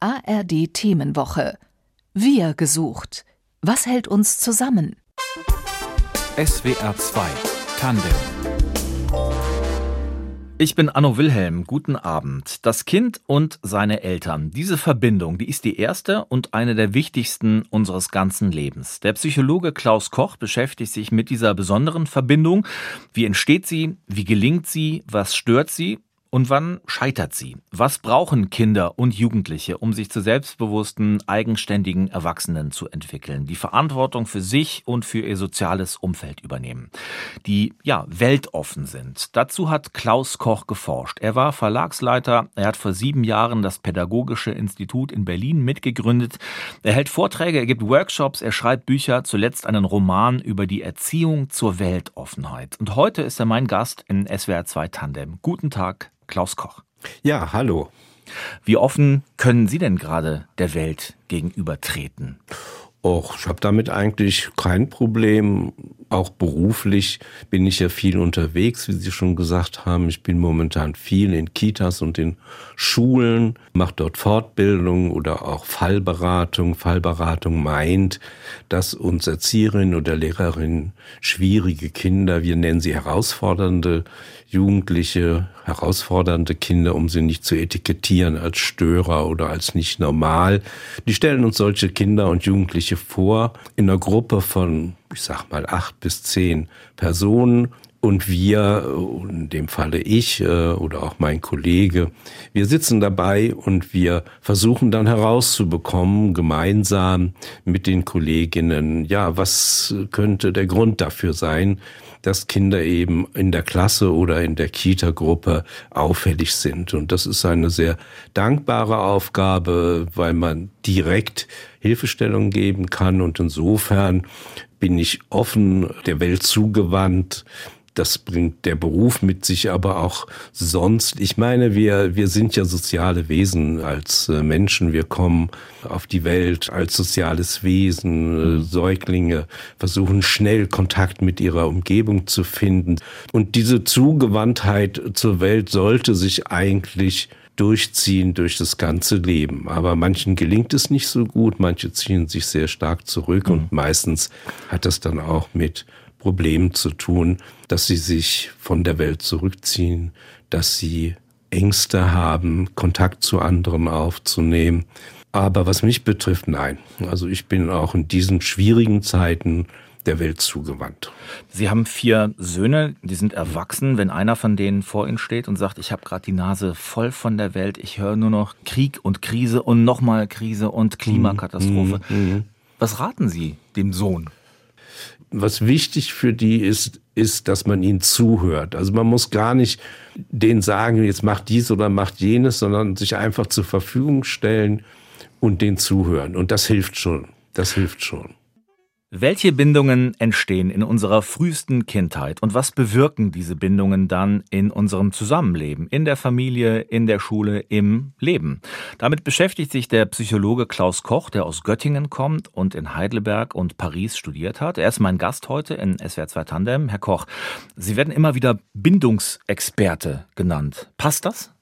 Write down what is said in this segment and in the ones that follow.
ARD Themenwoche. Wir gesucht. Was hält uns zusammen? SWR 2 Tandem ich bin Anno Wilhelm. Guten Abend. Das Kind und seine Eltern. Diese Verbindung, die ist die erste und eine der wichtigsten unseres ganzen Lebens. Der Psychologe Klaus Koch beschäftigt sich mit dieser besonderen Verbindung. Wie entsteht sie? Wie gelingt sie? Was stört sie? Und wann scheitert sie? Was brauchen Kinder und Jugendliche, um sich zu selbstbewussten, eigenständigen Erwachsenen zu entwickeln, die Verantwortung für sich und für ihr soziales Umfeld übernehmen, die ja weltoffen sind? Dazu hat Klaus Koch geforscht. Er war Verlagsleiter, er hat vor sieben Jahren das Pädagogische Institut in Berlin mitgegründet. Er hält Vorträge, er gibt Workshops, er schreibt Bücher, zuletzt einen Roman über die Erziehung zur Weltoffenheit. Und heute ist er mein Gast in SWR 2 Tandem. Guten Tag. Klaus Koch. Ja, hallo. Wie offen können Sie denn gerade der Welt gegenübertreten? Och, ich habe damit eigentlich kein Problem. Auch beruflich bin ich ja viel unterwegs, wie Sie schon gesagt haben. Ich bin momentan viel in Kitas und in Schulen, mache dort Fortbildung oder auch Fallberatung. Fallberatung meint, dass uns Erzieherinnen oder Lehrerinnen schwierige Kinder, wir nennen sie herausfordernde Jugendliche, herausfordernde Kinder, um sie nicht zu etikettieren als Störer oder als nicht normal. Die stellen uns solche Kinder und Jugendliche vor in einer Gruppe von, ich sag mal, acht bis zehn Personen. Und wir, in dem Falle ich äh, oder auch mein Kollege, wir sitzen dabei und wir versuchen dann herauszubekommen, gemeinsam mit den Kolleginnen, ja, was könnte der Grund dafür sein, dass Kinder eben in der Klasse oder in der Kita-Gruppe auffällig sind. Und das ist eine sehr dankbare Aufgabe, weil man direkt Hilfestellung geben kann. Und insofern bin ich offen, der Welt zugewandt, das bringt der Beruf mit sich, aber auch sonst. Ich meine, wir, wir sind ja soziale Wesen als äh, Menschen. Wir kommen auf die Welt als soziales Wesen. Äh, Säuglinge versuchen schnell Kontakt mit ihrer Umgebung zu finden. Und diese Zugewandtheit zur Welt sollte sich eigentlich durchziehen durch das ganze Leben. Aber manchen gelingt es nicht so gut, manche ziehen sich sehr stark zurück mhm. und meistens hat das dann auch mit Problem zu tun, dass sie sich von der Welt zurückziehen, dass sie Ängste haben, Kontakt zu anderen aufzunehmen. Aber was mich betrifft, nein. Also ich bin auch in diesen schwierigen Zeiten der Welt zugewandt. Sie haben vier Söhne, die sind erwachsen. Wenn einer von denen vor Ihnen steht und sagt, ich habe gerade die Nase voll von der Welt, ich höre nur noch Krieg und Krise und nochmal Krise und Klimakatastrophe. Mhm. mhm. Was raten Sie dem Sohn? was wichtig für die ist, ist, dass man ihnen zuhört. Also man muss gar nicht denen sagen, jetzt macht dies oder macht jenes, sondern sich einfach zur Verfügung stellen und denen zuhören. Und das hilft schon. Das hilft schon. Welche Bindungen entstehen in unserer frühesten Kindheit und was bewirken diese Bindungen dann in unserem Zusammenleben, in der Familie, in der Schule, im Leben? Damit beschäftigt sich der Psychologe Klaus Koch, der aus Göttingen kommt und in Heidelberg und Paris studiert hat. Er ist mein Gast heute in SWR 2 Tandem. Herr Koch, Sie werden immer wieder Bindungsexperte genannt. Passt das?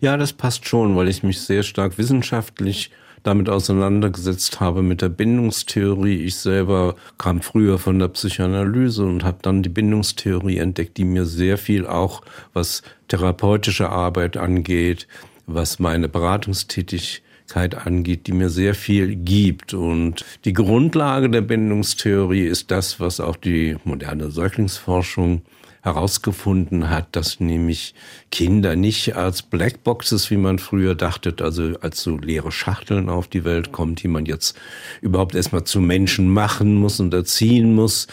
Ja, das passt schon, weil ich mich sehr stark wissenschaftlich damit auseinandergesetzt habe mit der Bindungstheorie. Ich selber kam früher von der Psychoanalyse und habe dann die Bindungstheorie entdeckt, die mir sehr viel auch was therapeutische Arbeit angeht, was meine Beratungstätigkeit angeht, die mir sehr viel gibt. Und die Grundlage der Bindungstheorie ist das, was auch die moderne Säuglingsforschung herausgefunden hat, dass nämlich Kinder nicht als Blackboxes, wie man früher dachte, also als so leere Schachteln auf die Welt kommen, die man jetzt überhaupt erstmal zu Menschen machen muss und erziehen muss,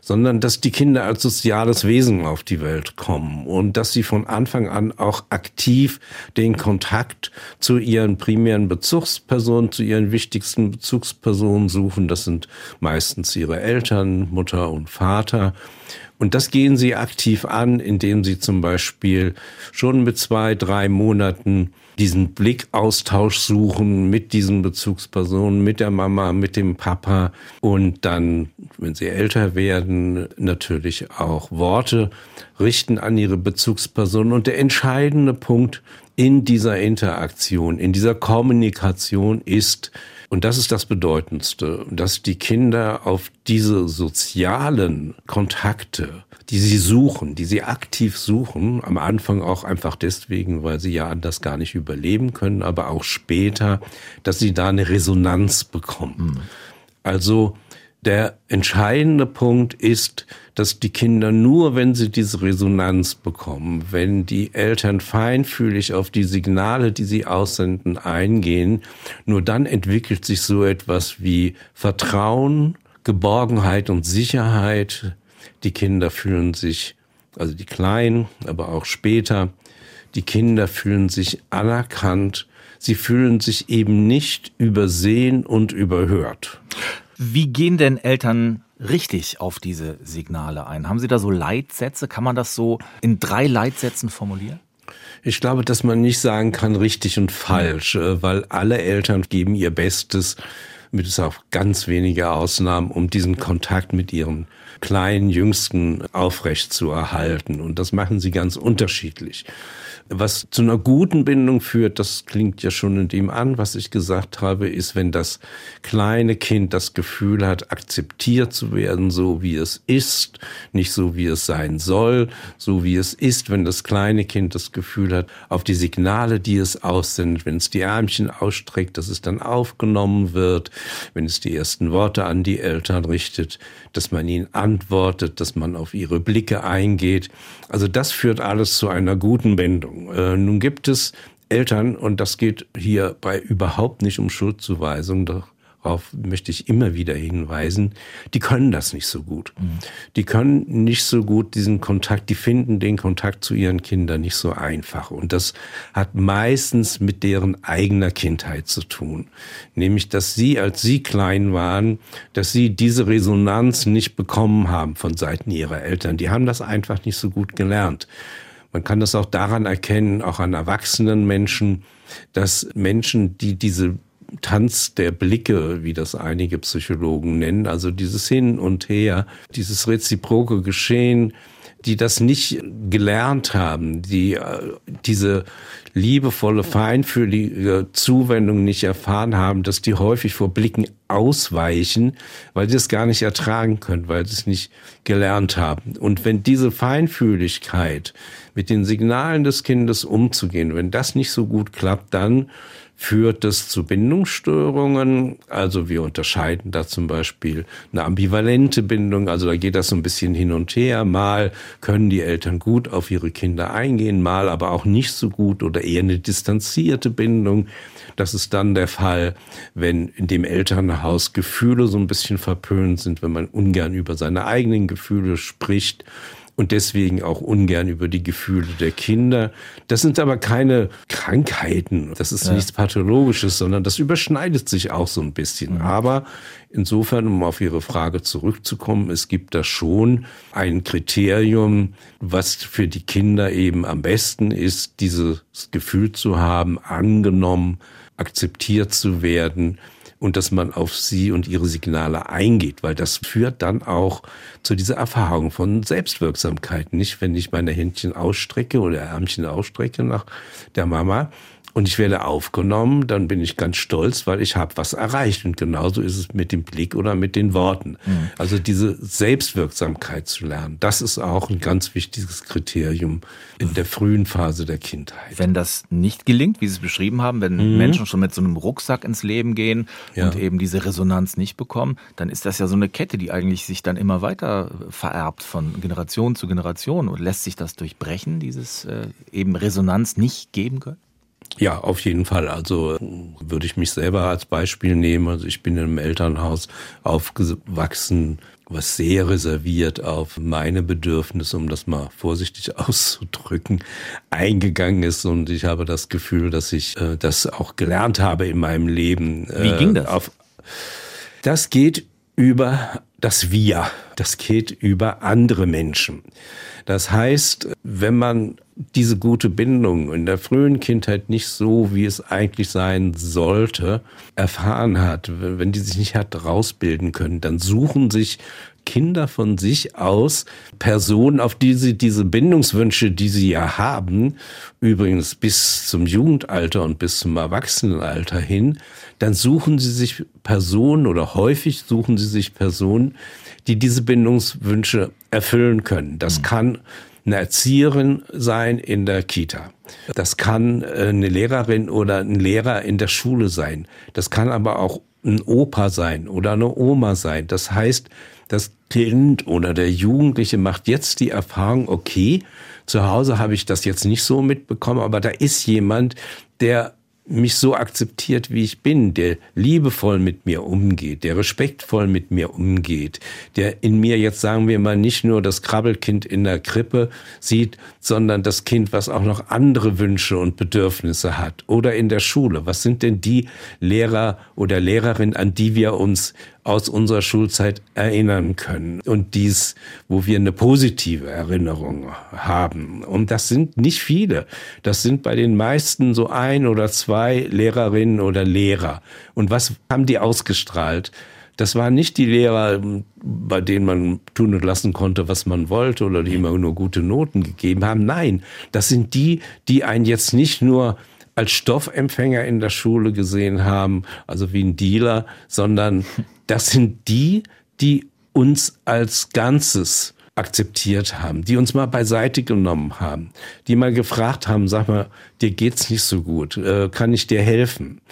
sondern dass die Kinder als soziales Wesen auf die Welt kommen und dass sie von Anfang an auch aktiv den Kontakt zu ihren primären Bezugspersonen, zu ihren wichtigsten Bezugspersonen suchen. Das sind meistens ihre Eltern, Mutter und Vater. Und das gehen sie aktiv an, indem sie zum Beispiel schon mit zwei, drei Monaten diesen Blickaustausch suchen mit diesen Bezugspersonen, mit der Mama, mit dem Papa und dann wenn sie älter werden, natürlich auch Worte richten an ihre Bezugsperson. Und der entscheidende Punkt in dieser Interaktion, in dieser Kommunikation ist, und das ist das Bedeutendste, dass die Kinder auf diese sozialen Kontakte, die sie suchen, die sie aktiv suchen, am Anfang auch einfach deswegen, weil sie ja anders gar nicht überleben können, aber auch später, dass sie da eine Resonanz bekommen. Mhm. Also der entscheidende Punkt ist, dass die Kinder nur, wenn sie diese Resonanz bekommen, wenn die Eltern feinfühlig auf die Signale, die sie aussenden, eingehen, nur dann entwickelt sich so etwas wie Vertrauen, Geborgenheit und Sicherheit. Die Kinder fühlen sich, also die Kleinen, aber auch später, die Kinder fühlen sich anerkannt. Sie fühlen sich eben nicht übersehen und überhört. Wie gehen denn Eltern richtig auf diese Signale ein? Haben Sie da so Leitsätze? Kann man das so in drei Leitsätzen formulieren? Ich glaube, dass man nicht sagen kann richtig und falsch, äh, weil alle Eltern geben ihr Bestes, mit es auch ganz wenige Ausnahmen, um diesen Kontakt mit ihren kleinen Jüngsten aufrecht zu erhalten. Und das machen sie ganz unterschiedlich. Was zu einer guten Bindung führt, das klingt ja schon in dem an, was ich gesagt habe, ist, wenn das kleine Kind das Gefühl hat, akzeptiert zu werden, so wie es ist, nicht so wie es sein soll, so wie es ist, wenn das kleine Kind das Gefühl hat, auf die Signale, die es aussendet, wenn es die Ärmchen ausstreckt, dass es dann aufgenommen wird, wenn es die ersten Worte an die Eltern richtet, dass man ihnen antwortet, dass man auf ihre Blicke eingeht. Also das führt alles zu einer guten Bindung. Äh, nun gibt es Eltern, und das geht hierbei überhaupt nicht um Schuldzuweisung, doch darauf möchte ich immer wieder hinweisen, die können das nicht so gut. Mhm. Die können nicht so gut diesen Kontakt, die finden den Kontakt zu ihren Kindern nicht so einfach. Und das hat meistens mit deren eigener Kindheit zu tun. Nämlich, dass sie, als sie klein waren, dass sie diese Resonanz nicht bekommen haben von Seiten ihrer Eltern. Die haben das einfach nicht so gut gelernt. Man kann das auch daran erkennen, auch an erwachsenen Menschen, dass Menschen, die diese Tanz der Blicke, wie das einige Psychologen nennen, also dieses Hin und Her, dieses reziproke Geschehen, die das nicht gelernt haben, die äh, diese liebevolle, feinfühlige Zuwendung nicht erfahren haben, dass die häufig vor Blicken ausweichen, weil sie es gar nicht ertragen können, weil sie es nicht gelernt haben. Und wenn diese Feinfühligkeit mit den Signalen des Kindes umzugehen, wenn das nicht so gut klappt, dann führt es zu Bindungsstörungen. Also wir unterscheiden da zum Beispiel eine ambivalente Bindung. Also da geht das so ein bisschen hin und her. Mal können die Eltern gut auf ihre Kinder eingehen, mal aber auch nicht so gut oder eher eine distanzierte Bindung. Das ist dann der Fall, wenn in dem Elternhaus Gefühle so ein bisschen verpönt sind, wenn man ungern über seine eigenen Gefühle spricht und deswegen auch ungern über die Gefühle der Kinder. Das sind aber keine Krankheiten, das ist ja. nichts Pathologisches, sondern das überschneidet sich auch so ein bisschen. Mhm. Aber insofern, um auf Ihre Frage zurückzukommen, es gibt da schon ein Kriterium, was für die Kinder eben am besten ist, dieses Gefühl zu haben, angenommen, akzeptiert zu werden und dass man auf sie und ihre Signale eingeht, weil das führt dann auch zu dieser Erfahrung von Selbstwirksamkeit. Nicht, wenn ich meine Händchen ausstrecke oder Ärmchen ausstrecke nach der Mama, und ich werde aufgenommen, dann bin ich ganz stolz, weil ich habe was erreicht. Und genauso ist es mit dem Blick oder mit den Worten. Mhm. Also diese Selbstwirksamkeit zu lernen, das ist auch ein ganz wichtiges Kriterium in der frühen Phase der Kindheit. Wenn das nicht gelingt, wie Sie es beschrieben haben, wenn mhm. Menschen schon mit so einem Rucksack ins Leben gehen ja. und eben diese Resonanz nicht bekommen, dann ist das ja so eine Kette, die eigentlich sich dann immer weiter vererbt von Generation zu Generation. Und lässt sich das durchbrechen, dieses äh, eben Resonanz nicht geben können? Ja, auf jeden Fall. Also würde ich mich selber als Beispiel nehmen. Also ich bin in einem Elternhaus aufgewachsen, was sehr reserviert auf meine Bedürfnisse, um das mal vorsichtig auszudrücken, eingegangen ist. Und ich habe das Gefühl, dass ich äh, das auch gelernt habe in meinem Leben. Wie ging das? Auf, das geht über das Wir. Das geht über andere Menschen. Das heißt, wenn man diese gute Bindung in der frühen Kindheit nicht so, wie es eigentlich sein sollte, erfahren hat, wenn die sich nicht hat rausbilden können, dann suchen sich Kinder von sich aus Personen, auf die sie diese Bindungswünsche, die sie ja haben, übrigens bis zum Jugendalter und bis zum Erwachsenenalter hin, dann suchen sie sich Personen oder häufig suchen sie sich Personen, die diese Bindungswünsche erfüllen können. Das mhm. kann eine Erzieherin sein in der Kita. Das kann äh, eine Lehrerin oder ein Lehrer in der Schule sein. Das kann aber auch ein Opa sein oder eine Oma sein. Das heißt, das Kind oder der Jugendliche macht jetzt die Erfahrung, okay, zu Hause habe ich das jetzt nicht so mitbekommen, aber da ist jemand, der mich so akzeptiert, wie ich bin, der liebevoll mit mir umgeht, der respektvoll mit mir umgeht, der in mir jetzt sagen wir mal nicht nur das Krabbelkind in der Krippe sieht, sondern das Kind, was auch noch andere Wünsche und Bedürfnisse hat oder in der Schule. Was sind denn die Lehrer oder Lehrerin, an die wir uns aus unserer Schulzeit erinnern können und dies, wo wir eine positive Erinnerung haben. Und das sind nicht viele. Das sind bei den meisten so ein oder zwei Lehrerinnen oder Lehrer. Und was haben die ausgestrahlt? Das waren nicht die Lehrer, bei denen man tun und lassen konnte, was man wollte oder die immer nur gute Noten gegeben haben. Nein, das sind die, die einen jetzt nicht nur als Stoffempfänger in der Schule gesehen haben, also wie ein Dealer, sondern das sind die, die uns als Ganzes akzeptiert haben, die uns mal beiseite genommen haben, die mal gefragt haben, sag mal, dir geht's nicht so gut, äh, kann ich dir helfen?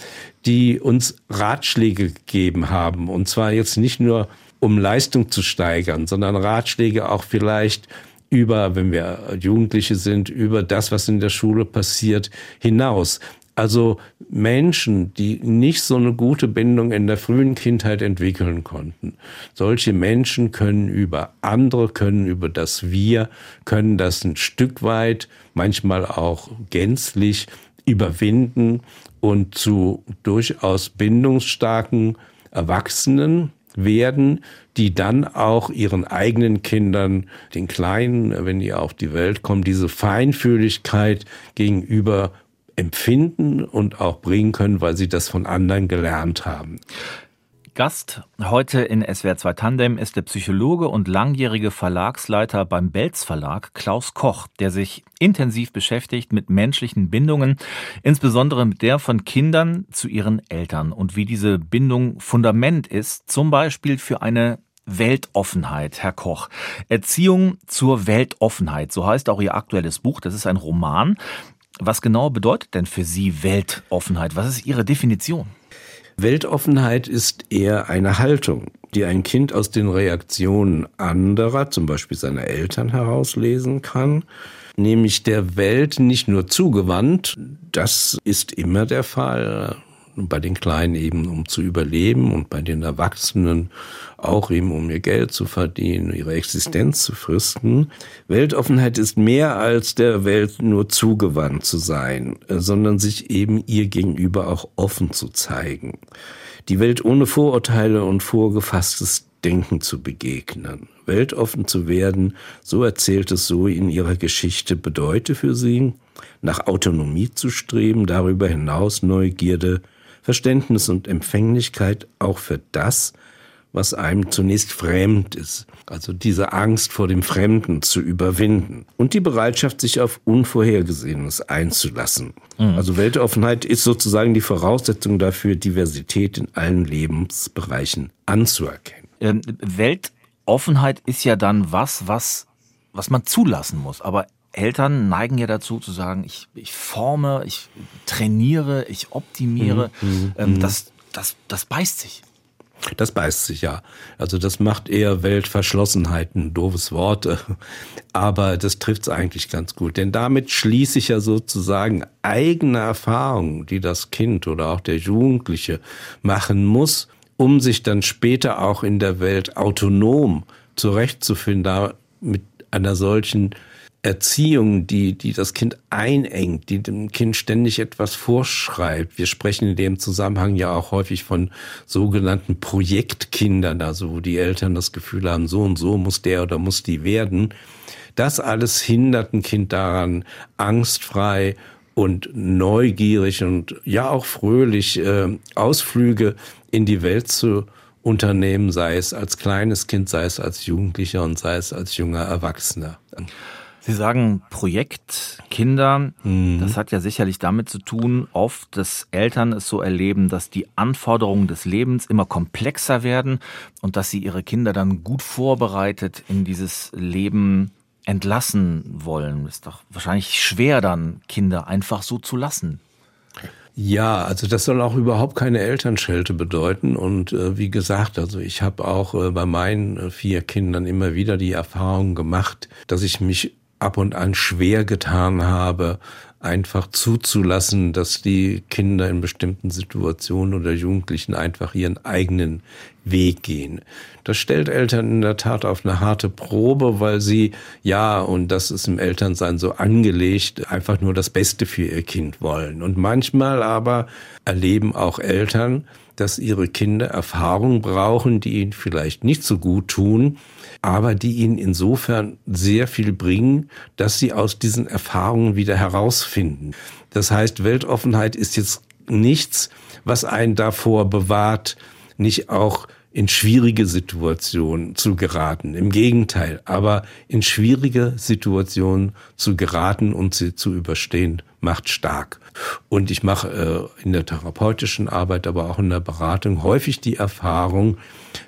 Die uns Ratschläge gegeben haben und zwar jetzt nicht nur um Leistung zu steigern, sondern Ratschläge auch vielleicht über, wenn wir Jugendliche sind, über das, was in der Schule passiert, hinaus. Also Menschen, die nicht so eine gute Bindung in der frühen Kindheit entwickeln konnten. Solche Menschen können über andere, können über das Wir, können das ein Stück weit, manchmal auch gänzlich überwinden und zu durchaus bindungsstarken Erwachsenen werden, die dann auch ihren eigenen Kindern, den Kleinen, wenn die auf die Welt kommen, diese Feinfühligkeit gegenüber empfinden und auch bringen können, weil sie das von anderen gelernt haben. Gast heute in SWR 2 Tandem ist der Psychologe und langjährige Verlagsleiter beim Belz Verlag Klaus Koch, der sich intensiv beschäftigt mit menschlichen Bindungen, insbesondere mit der von Kindern zu ihren Eltern und wie diese Bindung Fundament ist, zum Beispiel für eine Weltoffenheit, Herr Koch. Erziehung zur Weltoffenheit, so heißt auch Ihr aktuelles Buch. Das ist ein Roman. Was genau bedeutet denn für Sie Weltoffenheit? Was ist Ihre Definition? Weltoffenheit ist eher eine Haltung, die ein Kind aus den Reaktionen anderer, zum Beispiel seiner Eltern, herauslesen kann, nämlich der Welt nicht nur zugewandt, das ist immer der Fall, bei den Kleinen eben um zu überleben und bei den Erwachsenen auch eben um ihr Geld zu verdienen, ihre Existenz zu fristen. Weltoffenheit ist mehr als der Welt nur zugewandt zu sein, sondern sich eben ihr gegenüber auch offen zu zeigen. Die Welt ohne Vorurteile und vorgefasstes Denken zu begegnen. Weltoffen zu werden, so erzählt es so in ihrer Geschichte, bedeute für sie, nach Autonomie zu streben, darüber hinaus Neugierde, Verständnis und Empfänglichkeit auch für das, was einem zunächst fremd ist. Also diese Angst vor dem Fremden zu überwinden und die Bereitschaft, sich auf Unvorhergesehenes einzulassen. Mhm. Also Weltoffenheit ist sozusagen die Voraussetzung dafür, Diversität in allen Lebensbereichen anzuerkennen. Ähm, Weltoffenheit ist ja dann was, was, was man zulassen muss. Aber Eltern neigen ja dazu zu sagen, ich, ich forme, ich trainiere, ich optimiere. Mhm, mhm ähm, mhm. das, das, das beißt sich. Das beißt sich ja. Also das macht eher Weltverschlossenheit, ein doofes Wort, aber das trifft es eigentlich ganz gut. Denn damit schließe ich ja sozusagen eigene Erfahrungen, die das Kind oder auch der Jugendliche machen muss, um sich dann später auch in der Welt autonom zurechtzufinden, da mit einer solchen Erziehung, die, die das Kind einengt, die dem Kind ständig etwas vorschreibt. Wir sprechen in dem Zusammenhang ja auch häufig von sogenannten Projektkindern, also wo die Eltern das Gefühl haben, so und so muss der oder muss die werden. Das alles hindert ein Kind daran, angstfrei und neugierig und ja auch fröhlich äh, Ausflüge in die Welt zu unternehmen, sei es als kleines Kind, sei es als Jugendlicher und sei es als junger Erwachsener. Sie sagen Projekt Kinder. Mhm. Das hat ja sicherlich damit zu tun, oft, dass Eltern es so erleben, dass die Anforderungen des Lebens immer komplexer werden und dass sie ihre Kinder dann gut vorbereitet in dieses Leben entlassen wollen. Ist doch wahrscheinlich schwer dann, Kinder einfach so zu lassen. Ja, also das soll auch überhaupt keine Elternschelte bedeuten. Und äh, wie gesagt, also ich habe auch äh, bei meinen äh, vier Kindern immer wieder die Erfahrung gemacht, dass ich mich ab und an schwer getan habe, einfach zuzulassen, dass die Kinder in bestimmten Situationen oder Jugendlichen einfach ihren eigenen Weg gehen. Das stellt Eltern in der Tat auf eine harte Probe, weil sie, ja, und das ist im Elternsein so angelegt, einfach nur das Beste für ihr Kind wollen. Und manchmal aber erleben auch Eltern, dass ihre Kinder Erfahrungen brauchen, die ihnen vielleicht nicht so gut tun, aber die ihnen insofern sehr viel bringen, dass sie aus diesen Erfahrungen wieder herausfinden. Das heißt, Weltoffenheit ist jetzt nichts, was einen davor bewahrt, nicht auch in schwierige Situationen zu geraten. Im Gegenteil, aber in schwierige Situationen zu geraten und sie zu überstehen, macht stark. Und ich mache äh, in der therapeutischen Arbeit, aber auch in der Beratung häufig die Erfahrung,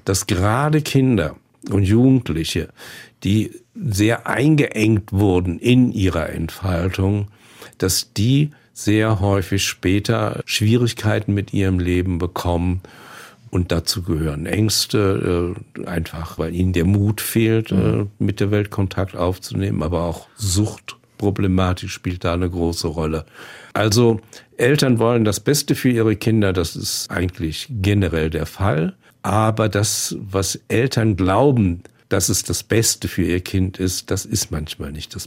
dass gerade Kinder und Jugendliche, die sehr eingeengt wurden in ihrer Entfaltung, dass die sehr häufig später Schwierigkeiten mit ihrem Leben bekommen. Und dazu gehören Ängste, äh, einfach weil ihnen der Mut fehlt, äh, mit der Welt Kontakt aufzunehmen, aber auch Suchtproblematik spielt da eine große Rolle. Also Eltern wollen das Beste für ihre Kinder, das ist eigentlich generell der Fall. Aber das, was Eltern glauben, dass es das Beste für ihr Kind ist, das ist manchmal nicht das.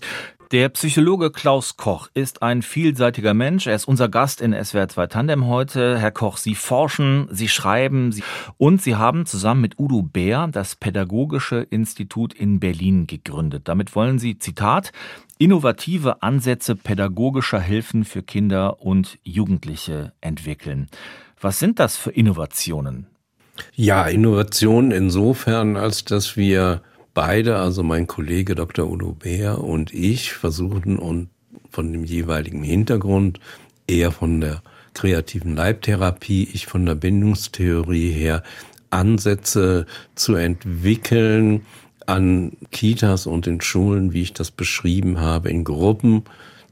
Der Psychologe Klaus Koch ist ein vielseitiger Mensch. Er ist unser Gast in SWR 2 Tandem heute. Herr Koch, Sie forschen, Sie schreiben Sie und Sie haben zusammen mit Udo Bär das Pädagogische Institut in Berlin gegründet. Damit wollen Sie, Zitat, innovative Ansätze pädagogischer Hilfen für Kinder und Jugendliche entwickeln. Was sind das für Innovationen? Ja, Innovation insofern, als dass wir beide, also mein Kollege Dr. Udo Beer und ich, versuchen und von dem jeweiligen Hintergrund, eher von der kreativen Leibtherapie, ich von der Bindungstheorie her, Ansätze zu entwickeln an Kitas und in Schulen, wie ich das beschrieben habe, in Gruppen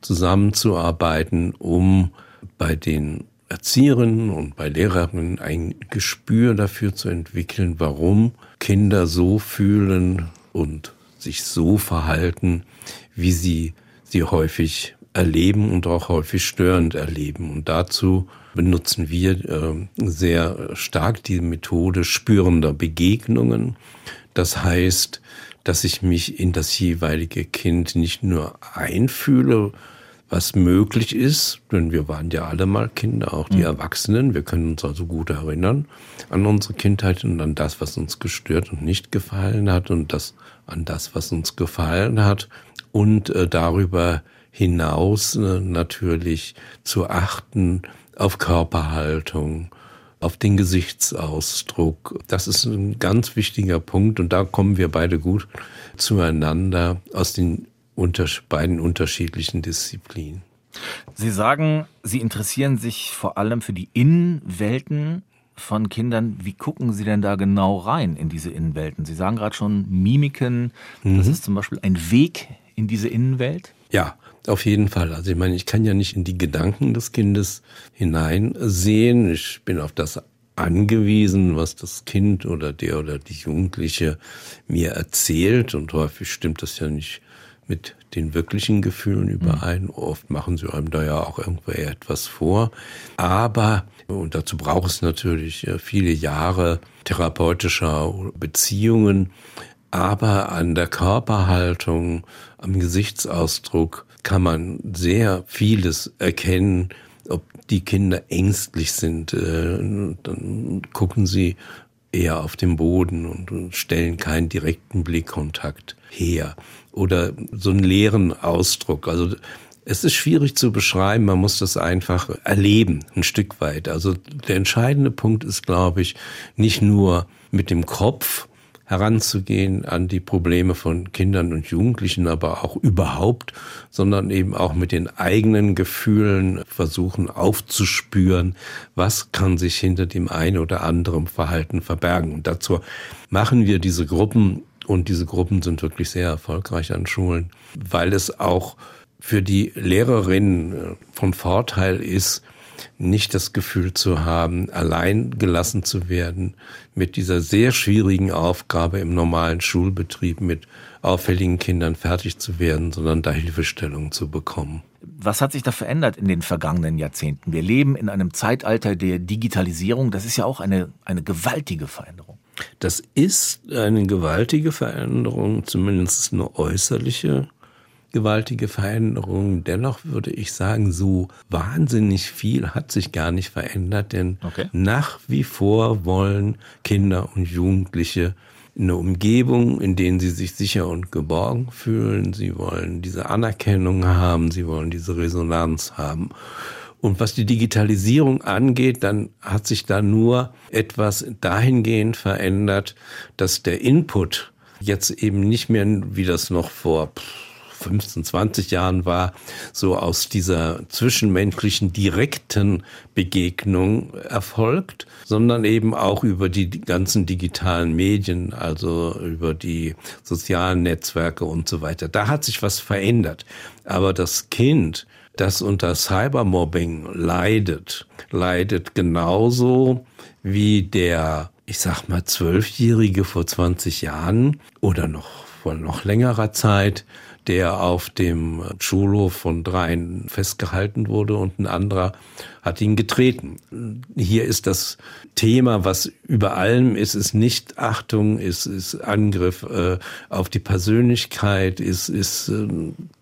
zusammenzuarbeiten, um bei den Erzieherinnen und bei Lehrerinnen ein Gespür dafür zu entwickeln, warum Kinder so fühlen und sich so verhalten, wie sie sie häufig erleben und auch häufig störend erleben. Und dazu benutzen wir äh, sehr stark die Methode spürender Begegnungen. Das heißt, dass ich mich in das jeweilige Kind nicht nur einfühle, was möglich ist, denn wir waren ja alle mal Kinder, auch die mhm. Erwachsenen. Wir können uns also gut erinnern an unsere Kindheit und an das, was uns gestört und nicht gefallen hat und das an das, was uns gefallen hat und äh, darüber hinaus äh, natürlich zu achten auf Körperhaltung, auf den Gesichtsausdruck. Das ist ein ganz wichtiger Punkt und da kommen wir beide gut zueinander aus den unter beiden unterschiedlichen Disziplinen. Sie sagen, Sie interessieren sich vor allem für die Innenwelten von Kindern. Wie gucken Sie denn da genau rein in diese Innenwelten? Sie sagen gerade schon Mimiken, mhm. das ist zum Beispiel ein Weg in diese Innenwelt? Ja, auf jeden Fall. Also ich meine, ich kann ja nicht in die Gedanken des Kindes hineinsehen. Ich bin auf das angewiesen, was das Kind oder der oder die Jugendliche mir erzählt. Und häufig stimmt das ja nicht mit den wirklichen Gefühlen überein. Mhm. Oft machen sie einem da ja auch irgendwo etwas vor. Aber, und dazu braucht es natürlich äh, viele Jahre therapeutischer Beziehungen, aber an der Körperhaltung, am Gesichtsausdruck kann man sehr vieles erkennen, ob die Kinder ängstlich sind, äh, dann gucken sie eher auf den Boden und stellen keinen direkten Blickkontakt her oder so einen leeren Ausdruck. Also Es ist schwierig zu beschreiben, man muss das einfach erleben, ein Stück weit. Also der entscheidende Punkt ist, glaube ich, nicht nur mit dem Kopf, heranzugehen an die Probleme von Kindern und Jugendlichen, aber auch überhaupt, sondern eben auch mit den eigenen Gefühlen versuchen aufzuspüren, was kann sich hinter dem einen oder anderen Verhalten verbergen. Und dazu machen wir diese Gruppen und diese Gruppen sind wirklich sehr erfolgreich an Schulen, weil es auch für die Lehrerinnen von Vorteil ist, nicht das Gefühl zu haben, allein gelassen zu werden mit dieser sehr schwierigen Aufgabe im normalen Schulbetrieb mit auffälligen Kindern fertig zu werden, sondern da Hilfestellung zu bekommen. Was hat sich da verändert in den vergangenen Jahrzehnten? Wir leben in einem Zeitalter der Digitalisierung. Das ist ja auch eine, eine gewaltige Veränderung. Das ist eine gewaltige Veränderung, zumindest eine äußerliche gewaltige Veränderung. Dennoch würde ich sagen, so wahnsinnig viel hat sich gar nicht verändert, denn okay. nach wie vor wollen Kinder und Jugendliche eine Umgebung, in denen sie sich sicher und geborgen fühlen. Sie wollen diese Anerkennung haben, sie wollen diese Resonanz haben. Und was die Digitalisierung angeht, dann hat sich da nur etwas dahingehend verändert, dass der Input jetzt eben nicht mehr, wie das noch vor 15, 20 Jahren war, so aus dieser zwischenmenschlichen direkten Begegnung erfolgt, sondern eben auch über die ganzen digitalen Medien, also über die sozialen Netzwerke und so weiter. Da hat sich was verändert. Aber das Kind, das unter Cybermobbing leidet, leidet genauso wie der, ich sag mal, Zwölfjährige vor 20 Jahren oder noch vor noch längerer Zeit, der auf dem Schulhof von dreien festgehalten wurde und ein anderer hat ihn getreten. Hier ist das Thema, was über allem ist, ist nicht Achtung, ist, ist Angriff äh, auf die Persönlichkeit, ist, ist äh,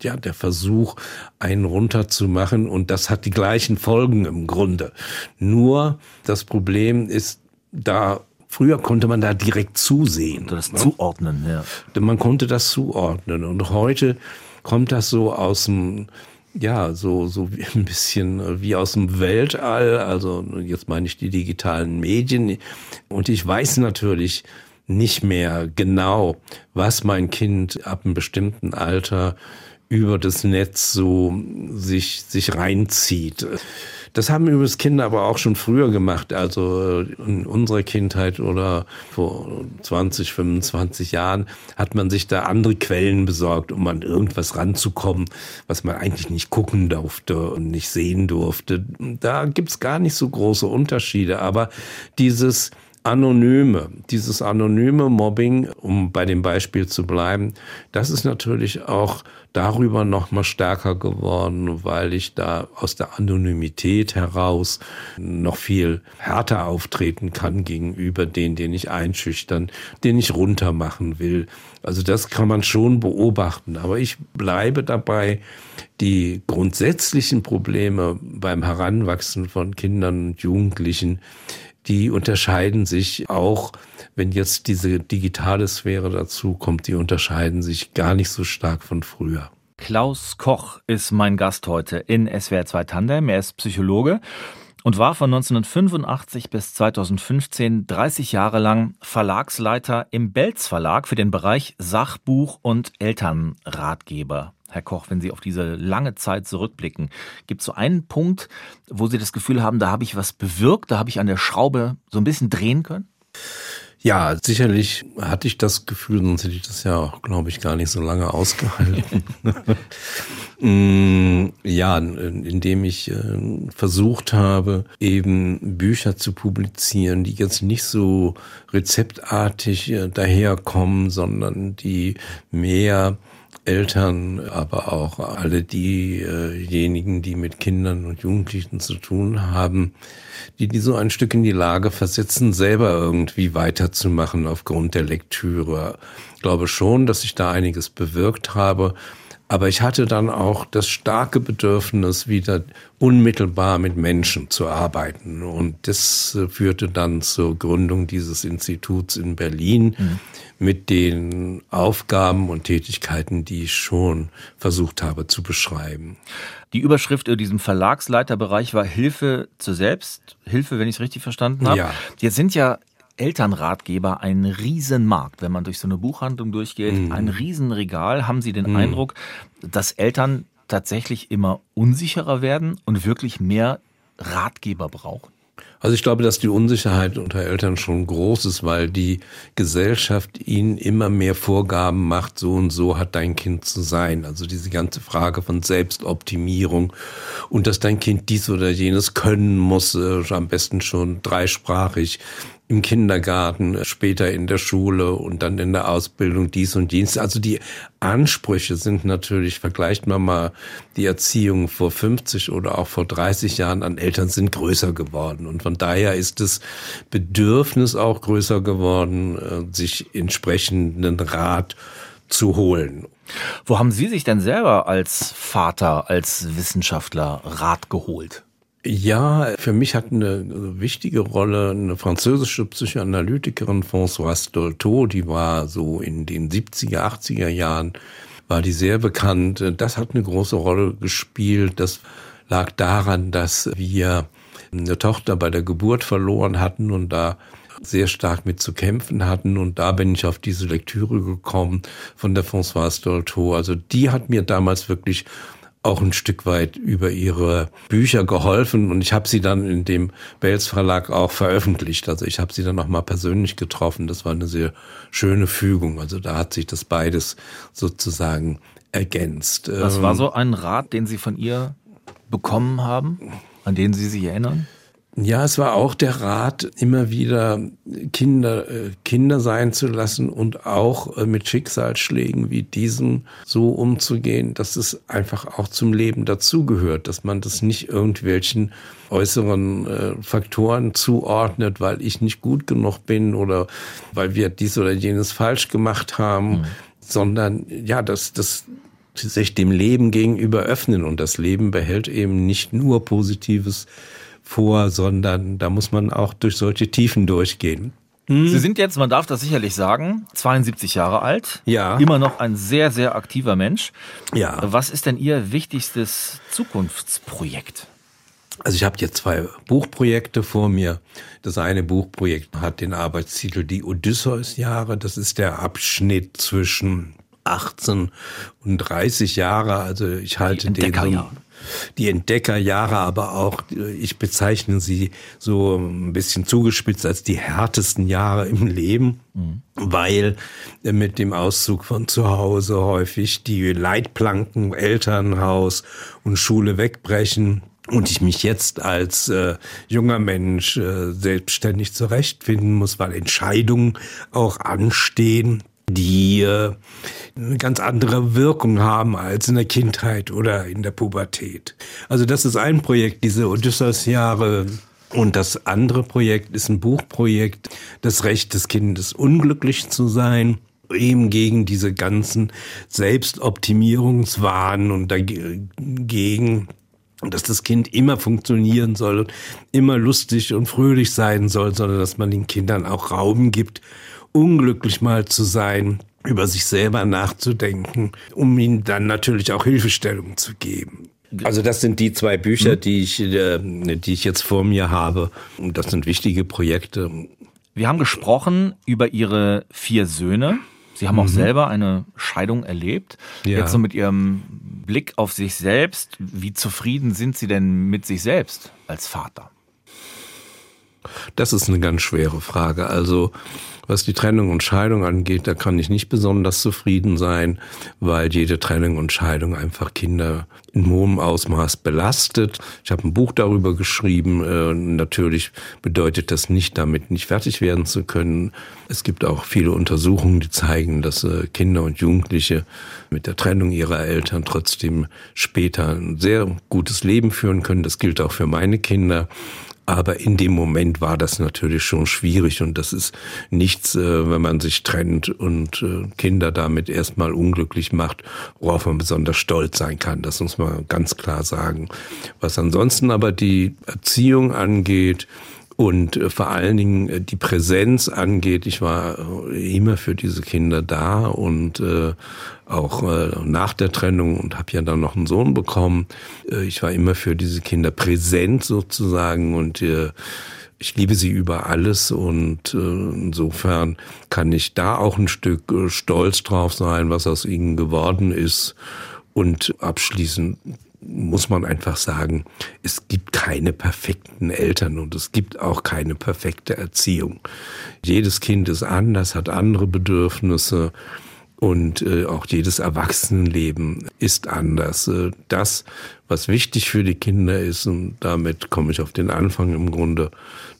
ja der Versuch, einen runterzumachen und das hat die gleichen Folgen im Grunde. Nur das Problem ist, da Früher konnte man da direkt zusehen. Das ne? zuordnen, ja. Man konnte das zuordnen. Und heute kommt das so aus dem, ja, so, so ein bisschen wie aus dem Weltall. Also jetzt meine ich die digitalen Medien. Und ich weiß natürlich nicht mehr genau, was mein Kind ab einem bestimmten Alter über das Netz so sich, sich reinzieht. Das haben übrigens Kinder aber auch schon früher gemacht, also in unserer Kindheit oder vor 20, 25 Jahren hat man sich da andere Quellen besorgt, um an irgendwas ranzukommen, was man eigentlich nicht gucken durfte und nicht sehen durfte. Da gibt's gar nicht so große Unterschiede, aber dieses Anonyme, dieses anonyme Mobbing, um bei dem Beispiel zu bleiben, das ist natürlich auch darüber noch mal stärker geworden, weil ich da aus der Anonymität heraus noch viel härter auftreten kann gegenüber denen, den ich einschüchtern, den ich runtermachen will. Also das kann man schon beobachten, aber ich bleibe dabei, die grundsätzlichen Probleme beim Heranwachsen von Kindern und Jugendlichen, die unterscheiden sich auch, wenn jetzt diese digitale Sphäre dazu kommt, die unterscheiden sich gar nicht so stark von früher. Klaus Koch ist mein Gast heute in SWR 2 Tandem. Er ist Psychologe und war von 1985 bis 2015 30 Jahre lang Verlagsleiter im Belz Verlag für den Bereich Sachbuch und Elternratgeber. Herr Koch, wenn Sie auf diese lange Zeit zurückblicken, gibt es so einen Punkt, wo Sie das Gefühl haben, da habe ich was bewirkt, da habe ich an der Schraube so ein bisschen drehen können? Ja, sicherlich hatte ich das Gefühl, sonst hätte ich das ja auch, glaube ich, gar nicht so lange ausgehalten. Mm, ja, indem ich äh, versucht habe, eben Bücher zu publizieren, die jetzt nicht so rezeptartig äh, daherkommen, sondern die mehr Eltern, aber auch alle diejenigen, die mit Kindern und Jugendlichen zu tun haben, die die so ein Stück in die Lage versetzen, selber irgendwie weiterzumachen aufgrund der Lektüre. Ich glaube schon, dass ich da einiges bewirkt habe, Aber ich hatte dann auch das starke Bedürfnis, wieder unmittelbar mit Menschen zu arbeiten. Und das äh, führte dann zur Gründung dieses Instituts in Berlin mhm. mit den Aufgaben und Tätigkeiten, die ich schon versucht habe zu beschreiben. Die Überschrift in diesem Verlagsleiterbereich war Hilfe zur Selbsthilfe, wenn ich es richtig verstanden habe. Ja. Jetzt sind ja Elternratgeber ein Riesenmarkt. Wenn man durch so eine Buchhandlung durchgeht, mhm. ein Riesenregal. Haben Sie den mhm. Eindruck, dass Eltern tatsächlich immer unsicherer werden und wirklich mehr Ratgeber brauchen? Also ich glaube, dass die Unsicherheit unter Eltern schon groß ist, weil die Gesellschaft ihnen immer mehr Vorgaben macht, so und so hat dein Kind zu sein. Also diese ganze Frage von Selbstoptimierung und dass dein Kind dies oder jenes können muss, äh, am besten schon dreisprachig im Kindergarten, später in der Schule und dann in der Ausbildung dies und jenes. Also die Ansprüche sind natürlich, vergleicht man mal die Erziehung vor 50 oder auch vor 30 Jahren an Eltern sind größer geworden. Und von daher ist das Bedürfnis auch größer geworden, äh, sich entsprechenden Rat zu holen. Wo haben Sie sich denn selber als Vater, als Wissenschaftler Rat geholt? Ja, für mich hat eine wichtige Rolle eine französische Psychoanalytikerin Françoise Dolto, die war so in den 70er, 80er Jahren, war die sehr bekannt. Das hat eine große Rolle gespielt. Das lag daran, dass wir eine Tochter bei der Geburt verloren hatten und da sehr stark mit zu kämpfen hatten. Und da bin ich auf diese Lektüre gekommen von der Françoise Dolto. Also die hat mir damals wirklich auch ein Stück weit über ihre Bücher geholfen und ich habe sie dann in dem Belz Verlag auch veröffentlicht. Also ich habe sie dann noch mal persönlich getroffen. Das war eine sehr schöne Fügung. Also da hat sich das beides sozusagen ergänzt. Was war ähm, so ein Rat, den Sie von ihr bekommen haben, an den Sie sich erinnern? Ja, es war auch der Rat, immer wieder Kinder, äh, Kinder sein zu lassen und auch äh, mit Schicksalsschlägen wie diesen so umzugehen, dass es einfach auch zum Leben dazugehört, dass man das nicht irgendwelchen äußeren äh, Faktoren zuordnet, weil ich nicht gut genug bin oder weil wir dies oder jenes falsch gemacht haben, mhm. sondern ja, dass das sich dem Leben gegenüber öffnen und das Leben behält eben nicht nur Positives vor, sondern da muss man auch durch solche Tiefen durchgehen. Hm. Sie sind jetzt, man darf das sicherlich sagen, 72 Jahre alt. Ja. Immer noch ein sehr, sehr aktiver Mensch. Ja. Was ist denn Ihr wichtigstes Zukunftsprojekt? Also ich habe jetzt zwei Buchprojekte vor mir. Das eine Buchprojekt hat den Arbeitstitel Die Odysseus-Jahre. Das ist der Abschnitt zwischen 18 und 30 Jahre. Also ich halte den so, die Entdeckerjahre, aber auch, ich bezeichne sie so ein bisschen zugespitzt als die härtesten Jahre im Leben, mhm. weil mit dem Auszug von zu Hause häufig die Leitplanken Elternhaus und Schule wegbrechen und ich mich jetzt als äh, junger Mensch äh, selbstständig zurechtfinden muss, weil Entscheidungen auch anstehen, die äh, eine ganz andere Wirkung haben als in der Kindheit oder in der Pubertät. Also das ist ein Projekt, diese Odysseus-Jahre. Und das andere Projekt ist ein Buchprojekt, das Recht des Kindes, unglücklich zu sein eben gegen diese ganzen Selbstoptimierungswahn und dagegen, dass das Kind immer funktionieren soll und immer lustig und fröhlich sein soll, sondern dass man den Kindern auch Raum gibt, unglücklich mal zu sein, über sich selber nachzudenken, um ihnen dann natürlich auch Hilfestellung zu geben. Also das sind die zwei Bücher, hm? die ich, äh, die ich jetzt vor mir habe. Und das sind wichtige Projekte. Wir haben gesprochen über Ihre vier Söhne. Sie haben auch mhm. selber eine Scheidung erlebt. Ja. Jetzt so mit Ihrem Blick auf sich selbst, wie zufrieden sind Sie denn mit sich selbst als Vater? Das ist eine ganz schwere Frage. Also was die Trennung und Scheidung angeht, da kann ich nicht besonders zufrieden sein, weil jede Trennung und Scheidung einfach Kinder in hohem Ausmaß belastet. Ich habe ein Buch darüber geschrieben. Äh, natürlich bedeutet das nicht, damit nicht fertig werden zu können. Es gibt auch viele Untersuchungen, die zeigen, dass äh, Kinder und Jugendliche mit der Trennung ihrer Eltern trotzdem später ein sehr gutes Leben führen können. Das gilt auch für meine Kinder. Aber in dem Moment war das natürlich schon schwierig und das ist nichts, äh, wenn man sich trennt und äh, Kinder damit erstmal unglücklich macht, worauf man besonders stolz sein kann. Das muss man ganz klar sagen. Was ansonsten aber die Erziehung angeht, und äh, vor allen Dingen äh, die Präsenz angeht. Ich war äh, immer für diese Kinder da und äh, auch äh, nach der Trennung und habe ja dann noch einen Sohn bekommen. Ich war immer für diese Kinder präsent sozusagen und äh, ich liebe sie über alles und äh, insofern kann ich da auch ein Stück äh, stolz drauf sein, was aus ihnen geworden ist. Und abschließend muss man einfach sagen, es gibt keine perfekten Eltern und es gibt auch keine perfekte Erziehung. Jedes Kind ist anders, hat andere Bedürfnisse und äh, auch jedes Erwachsenenleben ist anders. Äh, das, was wichtig für die Kinder ist, und damit komme ich auf den Anfang im Grunde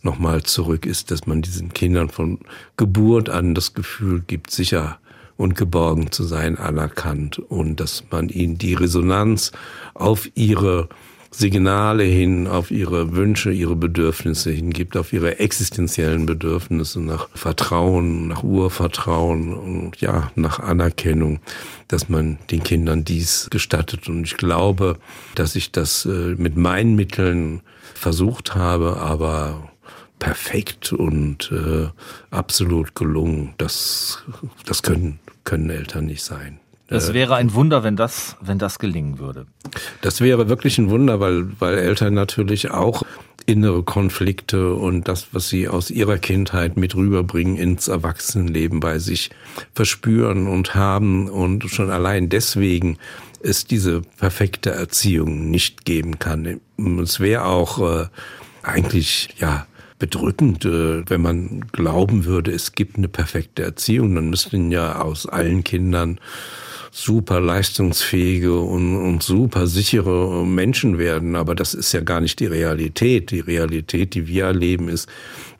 nochmal zurück, ist, dass man diesen Kindern von Geburt an das Gefühl gibt, sicher und geborgen zu sein anerkannt und dass man ihnen die Resonanz auf ihre Signale hin, auf ihre Wünsche, ihre Bedürfnisse hingibt, auf ihre existenziellen Bedürfnisse nach Vertrauen, nach Urvertrauen und ja, nach Anerkennung, dass man den Kindern dies gestattet. Und ich glaube, dass ich das äh, mit meinen Mitteln versucht habe, aber perfekt und äh, absolut gelungen. Das, das können, können Eltern nicht sein. Das äh, wäre ein Wunder, wenn das, wenn das gelingen würde. Das wäre wirklich ein Wunder, weil, weil Eltern natürlich auch innere Konflikte und das, was sie aus ihrer Kindheit mit rüberbringen ins Erwachsenenleben bei sich verspüren und haben und schon allein deswegen es diese perfekte Erziehung nicht geben kann. Es wäre auch äh, eigentlich, ja, bedrückend, äh, wenn man glauben würde, es gibt eine perfekte Erziehung. Dann müssten ja aus allen Kindern super leistungsfähige und, und super sichere Menschen werden. Aber das ist ja gar nicht die Realität. Die Realität, die wir erleben, ist,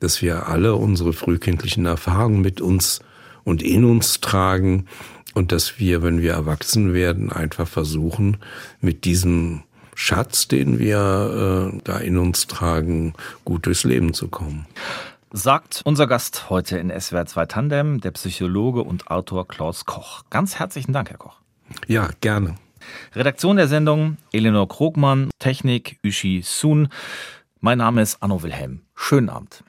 dass wir alle unsere frühkindlichen Erfahrungen mit uns und in uns tragen und dass wir, wenn wir erwachsen werden, einfach versuchen, mit diesem Schatz, den wir äh, da in uns tragen, gut durchs Leben zu kommen. Sagt unser Gast heute in SWR 2 Tandem, der Psychologe und Autor Klaus Koch. Ganz herzlichen Dank, Herr Koch. Ja, gerne. Redaktion der Sendung Eleanor Krogmann, Technik Uschi Sun. Mein Name ist Anno Wilhelm. Schönen Abend.